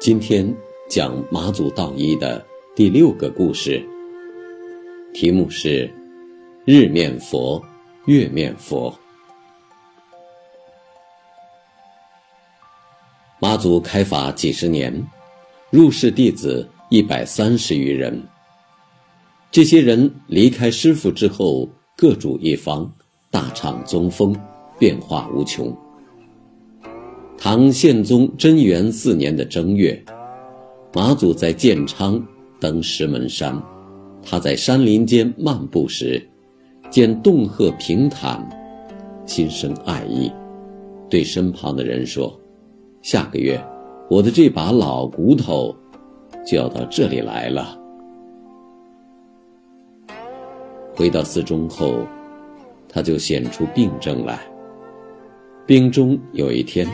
今天讲马祖道一的第六个故事，题目是“日面佛，月面佛”。马祖开法几十年，入室弟子一百三十余人。这些人离开师傅之后，各主一方，大唱宗风，变化无穷。唐宪宗贞元四年的正月，马祖在建昌登石门山。他在山林间漫步时，见洞壑平坦，心生爱意，对身旁的人说：“下个月，我的这把老骨头就要到这里来了。”回到寺中后，他就显出病症来。病中有一天。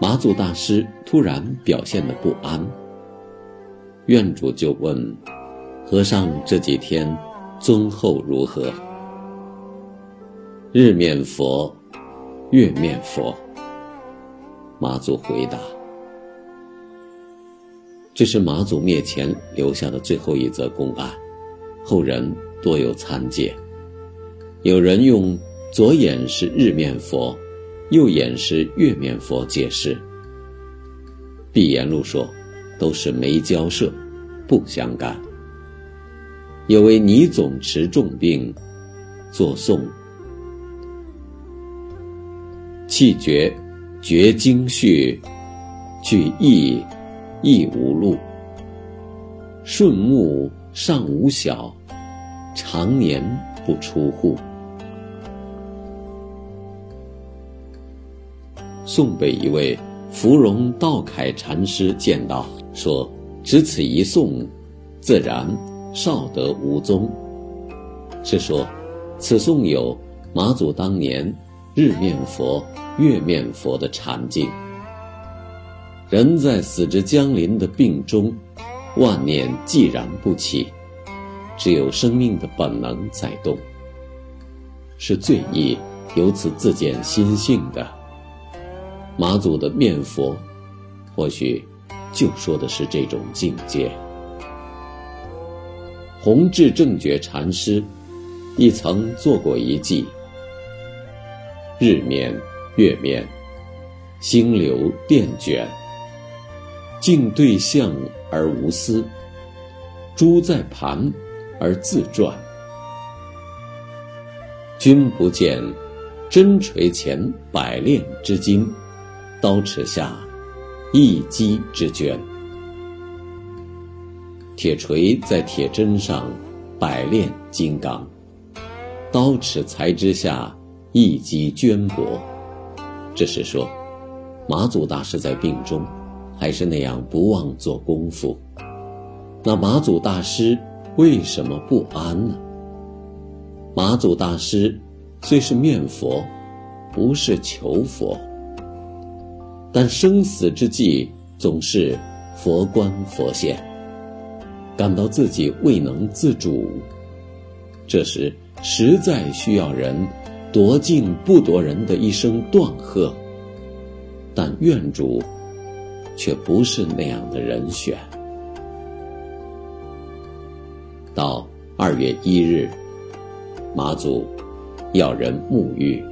马祖大师突然表现的不安，院主就问：“和尚这几天尊后如何？”日面佛，月面佛。马祖回答：“这是马祖灭前留下的最后一则公案，后人多有参见。有人用左眼是日面佛。”右眼是月面佛解释。闭言录说，都是没交涉，不相干。有位尼总持重病，作诵，气绝，绝经绪，具意，亦无路。顺目尚无小，常年不出户。宋被一位芙蓉道楷禅师见到，说：“只此一颂，自然少得无踪。”是说，此颂有马祖当年日面佛、月面佛的禅境。人在死之将临的病中，万念寂然不起，只有生命的本能在动，是最易由此自见心性的。马祖的面佛，或许就说的是这种境界。弘治正觉禅师亦曾做过一记：日面、月面，星流电卷，镜对象而无私；珠在盘而自转。君不见，真锤前百炼之金。刀尺下，一击之捐。铁锤在铁砧上，百炼金刚；刀尺材之下，一击绢帛。这是说，马祖大师在病中，还是那样不忘做功夫。那马祖大师为什么不安呢？马祖大师虽是面佛，不是求佛。但生死之际，总是佛观佛现，感到自己未能自主，这时实在需要人夺尽不夺人的一声断喝。但愿主却不是那样的人选。到二月一日，马祖要人沐浴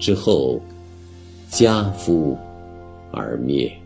之后，家夫。而灭。